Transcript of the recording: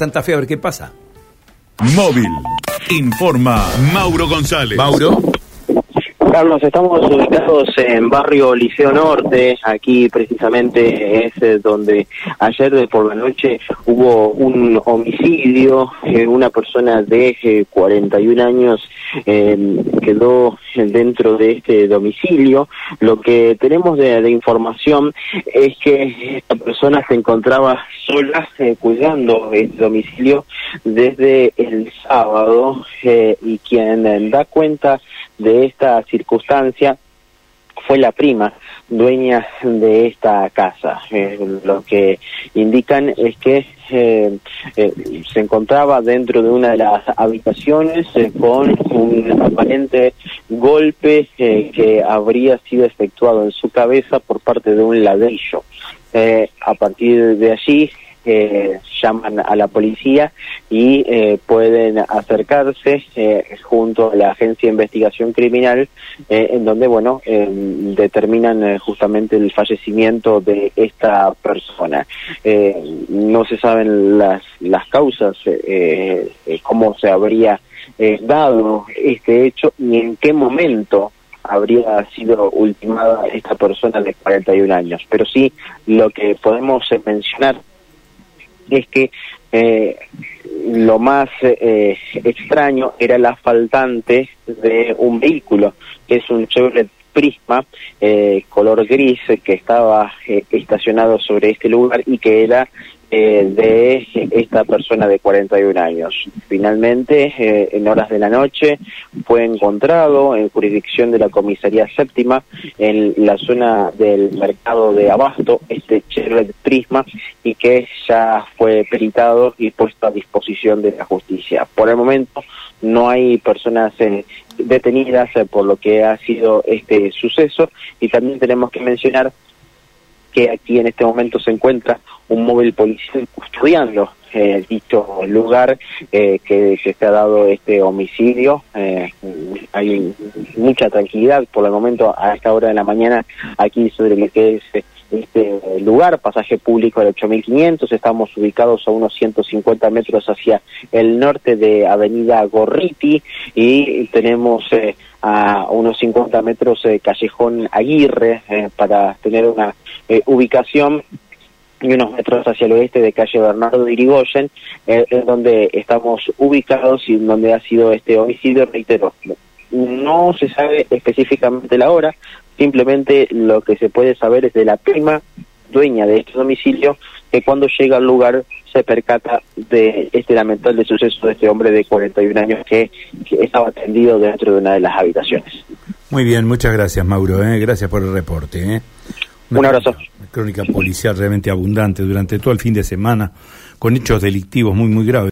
Santa Fe, a ver qué pasa. Móvil. Informa Mauro González. Mauro. Carlos, estamos ubicados en barrio Liceo Norte, aquí precisamente es eh, donde ayer por la noche hubo un homicidio, eh, una persona de 41 eh, años quedó dentro de este domicilio. Lo que tenemos de, información es que esta persona se encontraba sola cuidando el domicilio desde el sábado y quien da cuenta de esta circunstancia fue la prima dueña de esta casa. Eh, lo que indican es que eh, eh, se encontraba dentro de una de las habitaciones con un aparente golpe que habría sido efectuado en su cabeza por parte de un ladrillo. a partir de allí eh, llaman a la policía y eh, pueden acercarse eh, junto a la agencia de investigación criminal eh, en donde bueno determinan justamente el fallecimiento de esta persona no se saben las las causas cómo se habría dado este hecho ni en qué momento habría sido ultimada esta persona de 41 años. Pero sí, lo que podemos mencionar es que eh, lo más eh, extraño era la faltante de un vehículo, que es un Chevrolet Prisma eh, color gris que estaba estacionado sobre este lugar y que era eh, de esta persona de 41 años. Finalmente, eh, en horas de la noche, fue encontrado en jurisdicción de la comisaría séptima en la zona del mercado de Abasto, este Chevrolet Prisma, y que ya fue peritado y puesto a disposición de la justicia. Por el momento, no hay personas eh, detenidas por lo que ha sido este suceso y también tenemos que mencionar que aquí en este momento se encuentra un móvil policial custodiando eh, dicho lugar eh, que, se ha dado este homicidio. Eh, hay mucha tranquilidad por el momento a esta hora de la mañana aquí sobre lo que es este lugar, pasaje público del 8500, estamos ubicados a unos 150 metros hacia el norte de Avenida Gorriti y tenemos eh, a unos 50 metros Callejón Aguirre para tener una ubicación y unos metros hacia el oeste de calle Bernardo de Irigoyen, eh, donde estamos ubicados y donde ha sido este homicidio, reitero. No se sabe específicamente la hora, simplemente lo que se puede saber es de la prima dueña de este domicilio, que cuando llega al lugar se percata de este lamentable suceso de este hombre de 41 años que, estaba atendido dentro de una de las habitaciones. Muy bien, muchas gracias Mauro, ¿eh? gracias por el reporte. ¿eh? Un abrazo. Crónica policial realmente abundante durante todo el fin de semana, con hechos delictivos muy, muy graves.